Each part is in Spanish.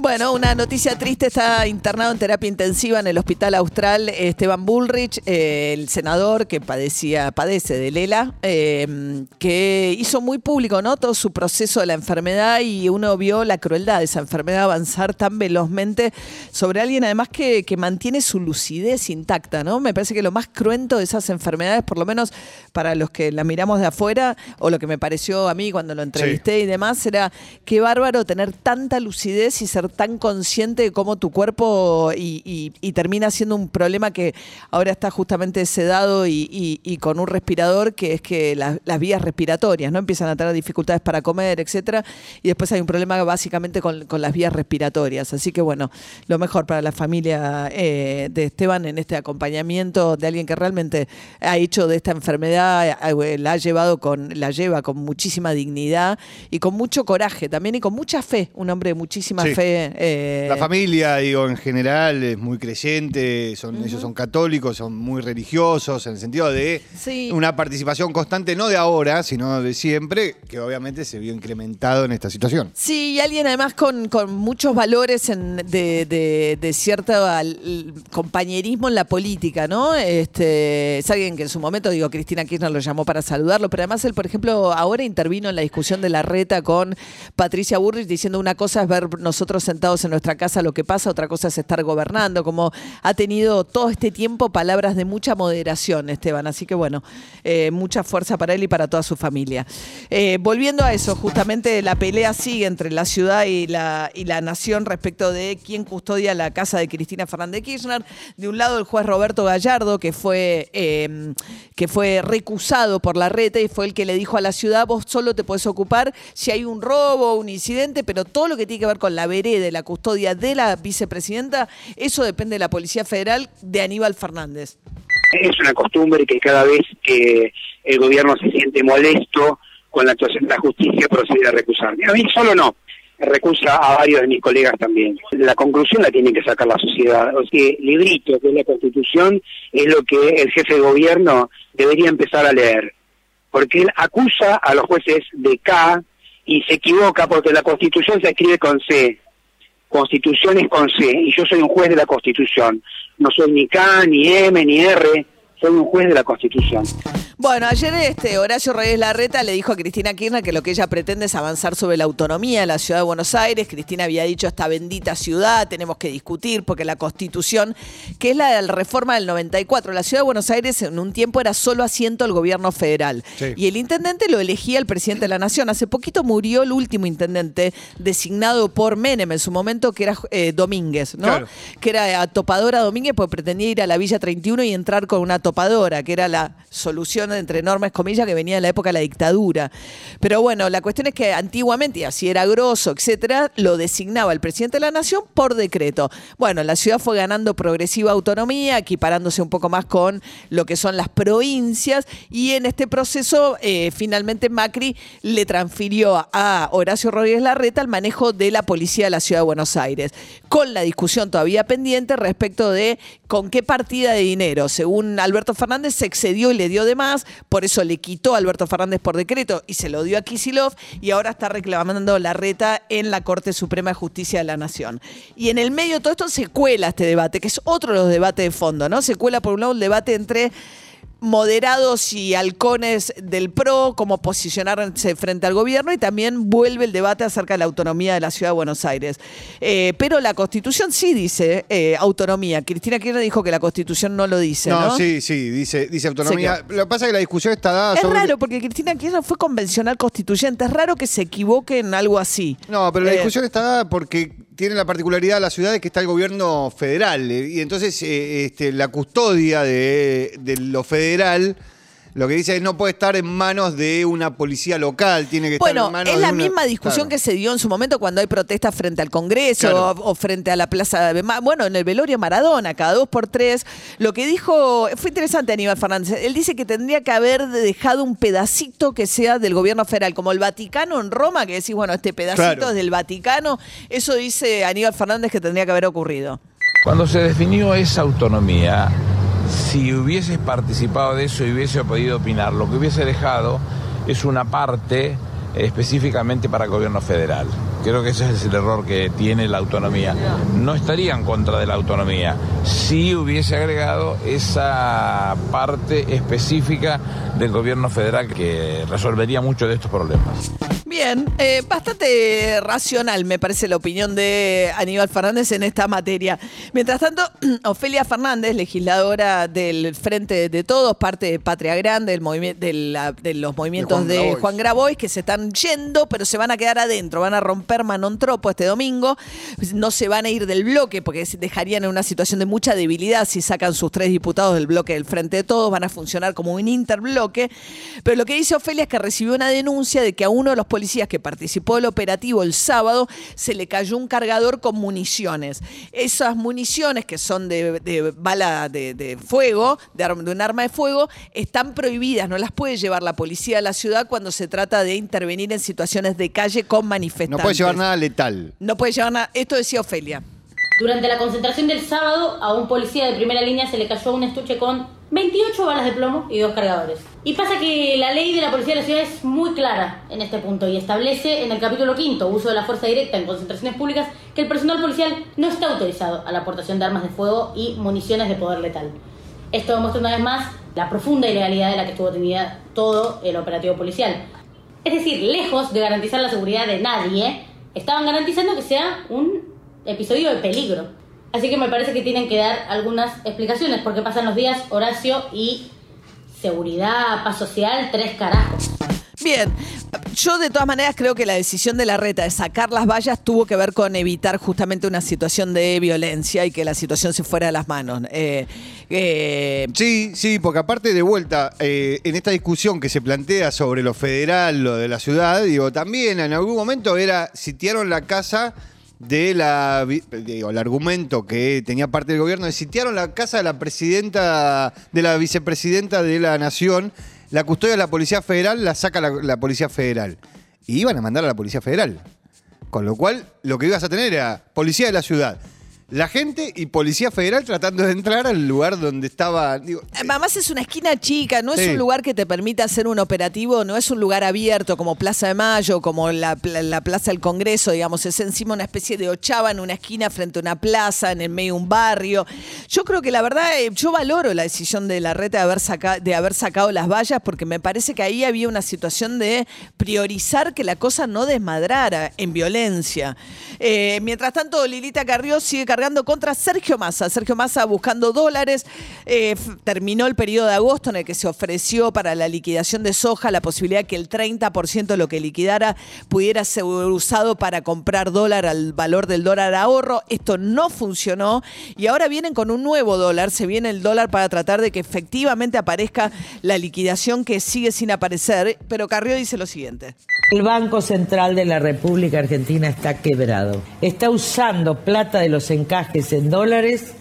Bueno, una noticia triste, está internado en terapia intensiva en el Hospital Austral Esteban Bullrich, eh, el senador que padecía, padece de Lela, eh, que hizo muy público ¿no? todo su proceso de la enfermedad y uno vio la crueldad de esa enfermedad avanzar tan velozmente sobre alguien además que, que mantiene su lucidez intacta, ¿no? Me parece que lo más cruento de esas enfermedades, por lo menos para los que la miramos de afuera, o lo que me pareció a mí cuando lo entrevisté y demás, era qué bárbaro tener tanta lucidez y ser tan consciente de cómo tu cuerpo y, termina siendo un problema que ahora está justamente sedado y, con un respirador, que es que las vías respiratorias, ¿no? Empiezan a tener dificultades para comer, etcétera, y después hay un problema básicamente con, las vías respiratorias. Así que bueno, lo mejor para la familia eh, de Esteban en este acompañamiento de alguien que realmente ha hecho de esta enfermedad, eh, la ha llevado con, la lleva con muchísima dignidad y con mucho coraje también y con mucha fe, un hombre de muchísima fe eh, la familia, digo, en general es muy creyente, son, ellos son católicos, son muy religiosos, en el sentido de una participación constante, no de ahora, sino de siempre, que obviamente se vio incrementado en esta situación. Sí, y alguien además con, muchos valores de, cierto compañerismo en la política, ¿no? Este, es alguien que en su momento, digo, Cristina Kirchner lo llamó para saludarlo, pero además él, por ejemplo, ahora intervino en la discusión de la reta con Patricia Burrich diciendo una cosa es ver nosotros sentados en nuestra casa lo que pasa, otra cosa es estar gobernando, como ha tenido todo este tiempo palabras de mucha moderación, Esteban. Así que bueno, eh, mucha fuerza para él y para toda su familia. Eh, volviendo a eso, justamente la pelea sigue entre la ciudad y la, y la nación respecto de quién custodia la casa de Cristina Fernández Kirchner. De un lado el juez Roberto Gallardo, que fue, em, que fue recusado por la reta y fue el que le dijo a la ciudad, vos solo te puedes ocupar si hay un robo, un incidente, pero todo lo que tiene que ver con la vereda de la custodia de la vicepresidenta, eso depende de la Policía Federal de Aníbal Fernández. Es una costumbre que cada vez que el gobierno se siente molesto con la actuación de la justicia procede a recusarme. A mí solo no, recusa a varios de mis colegas también. La conclusión la tiene que sacar la sociedad. O sea, librito, que es la Constitución, es lo que el jefe de gobierno debería empezar a leer. Porque él acusa a los jueces de K y se equivoca porque la Constitución se escribe con C. Constitución es con C, y yo soy un juez de la Constitución. No soy ni K, ni M, ni R, soy un juez de la Constitución. Bueno, ayer este Horacio Reyes Larreta le dijo a Cristina Kirchner que lo que ella pretende es avanzar sobre la autonomía de la ciudad de Buenos Aires. Cristina había dicho esta bendita ciudad, tenemos que discutir porque la Constitución, que es la reforma del 94, la ciudad de Buenos Aires en un tiempo era solo asiento del gobierno federal. Y el intendente lo elegía el presidente de la nación. Hace poquito murió el último intendente designado por Menem en su momento, que era eh, Domínguez, ¿no? Que era topadora Domínguez porque pretendía ir a la Villa 31 y entrar con una que era la solución entre enormes comillas, que venía de la época de la dictadura. Pero bueno, la cuestión es que antiguamente, y así era grosso, etcétera, lo designaba el presidente de la nación por decreto. Bueno, la ciudad fue ganando progresiva autonomía, equiparándose un poco más con lo que son las provincias, y en este proceso, eh, finalmente Macri le transfirió a Horacio Rodríguez Larreta el manejo de la policía de la ciudad de Buenos Aires, con la discusión todavía pendiente respecto de con qué partida de dinero. Según Alberto Fernández, se excedió y le dio de más por eso le quitó a Alberto Fernández por decreto y se lo dio a Kisilov y ahora está reclamando la reta en la Corte Suprema de Justicia de la Nación. Y en el medio de todo esto se cuela este debate, que es otro de los debates de fondo, ¿no? Se cuela por un lado el debate entre moderados y halcones del PRO, cómo posicionarse frente al gobierno y también vuelve el debate acerca de la autonomía de la ciudad de Buenos Aires. Eh, pero la Constitución sí dice eh, autonomía. Cristina Kirchner dijo que la Constitución no lo dice. No, sí, sí, dice, dice autonomía. Lo que pasa es que la discusión está dada es raro porque Cristina Kirchner fue convencional constituyente. Es raro que se equivoque en algo así. No, pero la eh, discusión está dada porque tiene la particularidad de la ciudad de que está el gobierno federal. Y entonces este, la custodia de lo federal lo que dice es no puede estar en manos de una policía local, tiene que estar en manos es la de una- misma discusión Claro. que se dio en su momento cuando hay protestas frente al Congreso o, o frente a la Plaza de bueno, en el velorio Maradona, cada dos por tres. Lo que dijo, fue interesante Aníbal Fernández, él dice que tendría que haber dejado un pedacito que sea del gobierno federal, como el Vaticano en Roma, que decís, bueno, este pedacito Claro. es del Vaticano, eso dice Aníbal Fernández que tendría que haber ocurrido. Cuando se definió esa autonomía, si hubieses participado de eso y hubiese podido opinar, lo que hubiese dejado es una parte específicamente para el gobierno federal. Creo que ese es el error que tiene la autonomía. No estaría en contra de la autonomía si hubiese agregado esa parte específica del gobierno federal que resolvería muchos de estos problemas. Bien, eh, bastante racional me parece la opinión de Aníbal Fernández en esta materia. Mientras tanto, Ofelia Fernández, legisladora del Frente de Todos, parte de Patria Grande, del de, la- de los movimientos Juan de. Juan Grabois, que se están yendo, pero se van a quedar adentro, van a romper Manon Tropo este domingo, no se van a ir del bloque porque dejarían en una situación de mucha debilidad si sacan sus tres diputados del bloque del Frente de Todos, van a funcionar como un interbloque, pero lo que dice Ofelia es que recibió una denuncia de que a uno de los policías que participó del operativo el sábado se le cayó un cargador con municiones. Esas municiones que son de, bala de, fuego, de, un arma de fuego, están prohibidas, no las puede llevar la policía de la ciudad cuando se trata de intervenir en situaciones de calle con manifestantes. Llevar nada letal. No puede llevar nada. Esto decía Ofelia. Durante la concentración del sábado, a un policía de primera línea se le cayó un estuche con 28 balas de plomo y dos cargadores. Y pasa que la ley de la policía de la ciudad es muy clara en este punto y establece en el capítulo quinto, uso de la fuerza directa en concentraciones públicas, que el personal policial no está autorizado a la aportación de armas de fuego y municiones de poder letal. Esto demuestra una vez más la profunda ilegalidad de la que estuvo tenida todo el operativo policial. Es decir, lejos de garantizar la seguridad de nadie, estaban garantizando que sea un episodio de peligro. Así que me parece que tienen que dar algunas explicaciones, porque pasan los días Horacio y seguridad, paz social, tres carajos. Bien, yo de todas maneras creo que la decisión de la reta de sacar las vallas tuvo que ver con evitar justamente una situación de violencia y que la situación se fuera de las manos. Eh, eh, Sí, sí, porque aparte de vuelta, eh, en esta discusión que se plantea sobre lo federal, lo de la ciudad, digo, también en algún momento era, sitiaron la casa de la, digo, el argumento que tenía parte del gobierno, de sitiaron la casa de la presidenta, de la vicepresidenta de la nación, la custodia de la Policía Federal la saca la, Policía Federal. Y iban a mandar a la Policía Federal. Con lo cual, lo que ibas a tener era Policía de la Ciudad. La gente y Policía Federal tratando de entrar al lugar donde estaba. digo, Además es una esquina chica, no es un lugar que te permita hacer un operativo, no es un lugar abierto como Plaza de Mayo, como la, pla- la Plaza del Congreso, digamos, es encima una especie de ochava en una esquina frente a una plaza, en el medio de un barrio. Yo creo que la verdad, eh, yo valoro la decisión de la reta de haber, saca- de haber sacado las vallas porque me parece que ahí había una situación de priorizar que la cosa no desmadrara en violencia. Eh, mientras tanto, Lilita Carrió sigue cargando contra Sergio Massa. Sergio Massa buscando dólares. Eh, terminó el periodo de agosto en el que se ofreció para la liquidación de soja la posibilidad que el 30% de lo que liquidara pudiera ser usado para comprar dólar al valor del dólar ahorro. Esto no funcionó y ahora vienen con un nuevo dólar. Se viene el dólar para tratar de que efectivamente aparezca la liquidación que sigue sin aparecer. Pero Carrió dice lo siguiente. El Banco Central de la República Argentina está quebrado. Está usando plata de los encajes en dólares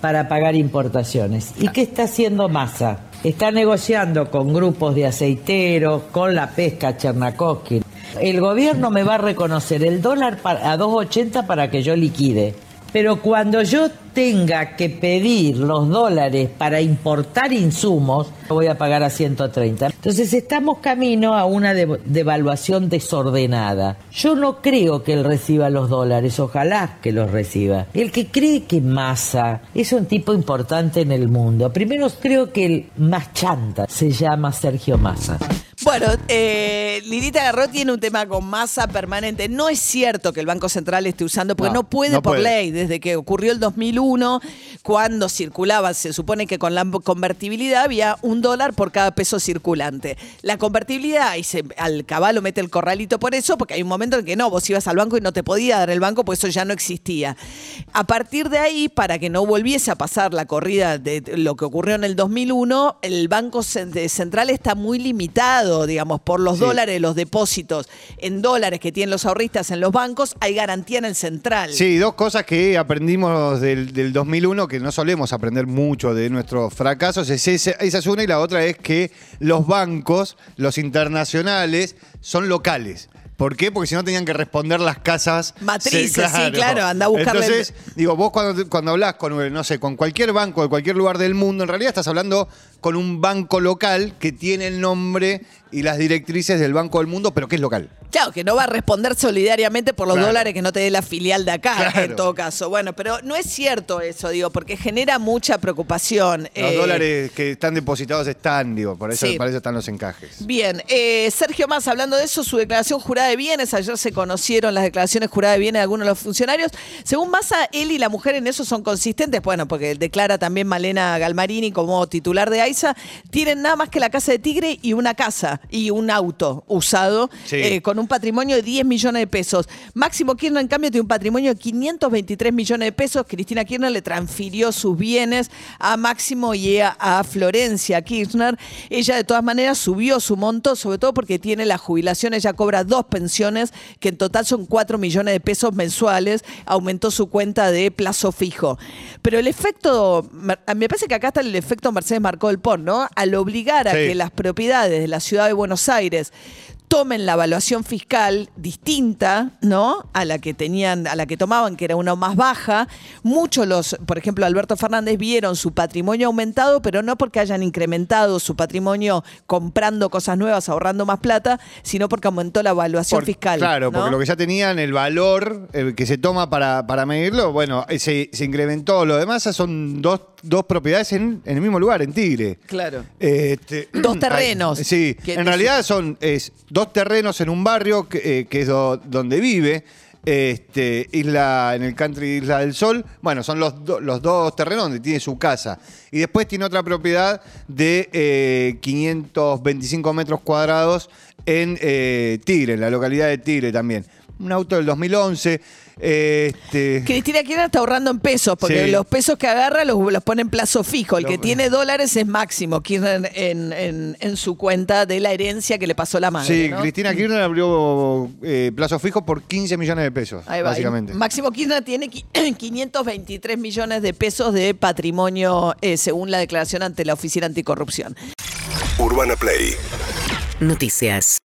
para pagar importaciones. ¿Y qué está haciendo Massa? Está negociando con grupos de aceiteros, con la pesca Chernakovsky. El gobierno me va a reconocer el dólar a 2.80 para que yo liquide. Pero cuando yo tenga que pedir los dólares para importar insumos, voy a pagar a 130. Entonces estamos camino a una de- devaluación desordenada. Yo no creo que él reciba los dólares, ojalá que los reciba. El que cree que Massa es un tipo importante en el mundo, primero creo que el más chanta se llama Sergio Massa. Bueno, eh, Lilita Garro tiene un tema con masa permanente. No es cierto que el Banco Central esté usando, porque no, puede por ley. Desde que ocurrió el 2001, cuando circulaba, se supone que con la convertibilidad había un dólar por cada peso circulante. La convertibilidad, y se, al caballo mete el corralito por eso, porque hay un momento en que no, vos ibas al banco y no te podía dar el banco, pues eso ya no existía. A partir de ahí, para que no volviese a pasar la corrida de lo que ocurrió en el 2001, el Banco Central está muy limitado, digamos, por los dólares, los depósitos en dólares que tienen los ahorristas en los bancos, hay garantía en el central. Sí, dos cosas que aprendimos del, del 2001, que no solemos aprender mucho de nuestros fracasos, es esa, esa es una y la otra es que los bancos, los internacionales, son locales. ¿Por qué? Porque si no tenían que responder las casas. Matrices, sí, claro, anda a buscarle. Entonces, digo, vos cuando, cuando hablas con, no sé, con cualquier banco de cualquier lugar del mundo, en realidad estás hablando con un banco local que tiene el nombre y las directrices del Banco del Mundo, pero que es local. Claro, que no va a responder solidariamente por los dólares que no te dé la filial de acá, en todo caso. Bueno, pero no es cierto eso, digo, porque genera mucha preocupación. Los eh, dólares que están depositados están, digo, por eso, eso están los encajes. Bien, eh, Sergio Más, hablando de eso, su declaración jurada de bienes, ayer se conocieron las declaraciones juradas de bienes de algunos de los funcionarios. Según Massa, él y la mujer en eso son consistentes, bueno, porque declara también Malena Galmarini como titular de AISA, tienen nada más que la casa de Tigre y una casa y un auto usado eh, con un un patrimonio de 10 millones de pesos. Máximo Kirchner, en cambio, tiene un patrimonio de 523 millones de pesos. Cristina Kirchner le transfirió sus bienes a Máximo y a, Florencia Kirchner. Ella, de todas maneras, subió su monto, sobre todo porque tiene la jubilación. Ella cobra dos pensiones, que en total son 4 millones de pesos mensuales. Aumentó su cuenta de plazo fijo. Pero el efecto, me parece que acá está el efecto Mercedes Marcó el PON, ¿no? Al obligar a que las propiedades de la ciudad de Buenos Aires tomen la evaluación fiscal distinta, ¿no? A la que tenían, a la que tomaban, que era una más baja. Muchos los, por ejemplo, Alberto Fernández vieron su patrimonio aumentado, pero no porque hayan incrementado su patrimonio comprando cosas nuevas, ahorrando más plata, sino porque aumentó la evaluación fiscal. Claro, porque lo que ya tenían, el valor que se toma para, para medirlo, bueno, se, se incrementó. Lo demás son dos dos propiedades en, el mismo lugar, en Tigre. Claro. Este, dos terrenos. sí, en realidad son es, dos terrenos en un barrio que, eh, es donde vive. Este, isla, en el country Isla del Sol, bueno, son los, dos terrenos donde tiene su casa. Y después tiene otra propiedad de 525 eh, metros cuadrados en eh, Tigre, en la localidad de Tigre también. Un auto del 2011. Este... Cristina Kirchner está ahorrando en pesos, porque los pesos que agarra los, los pone en plazo fijo. El que tiene dólares es máximo Kirchner en, su cuenta de la herencia que le pasó la madre. Sí, Cristina Kirchner abrió eh, plazo fijo por 15 millones de pesos, básicamente. Máximo Kirchner tiene 523 millones de pesos de patrimonio, eh, según la declaración ante la Oficina Anticorrupción. Urbana Play. Noticias.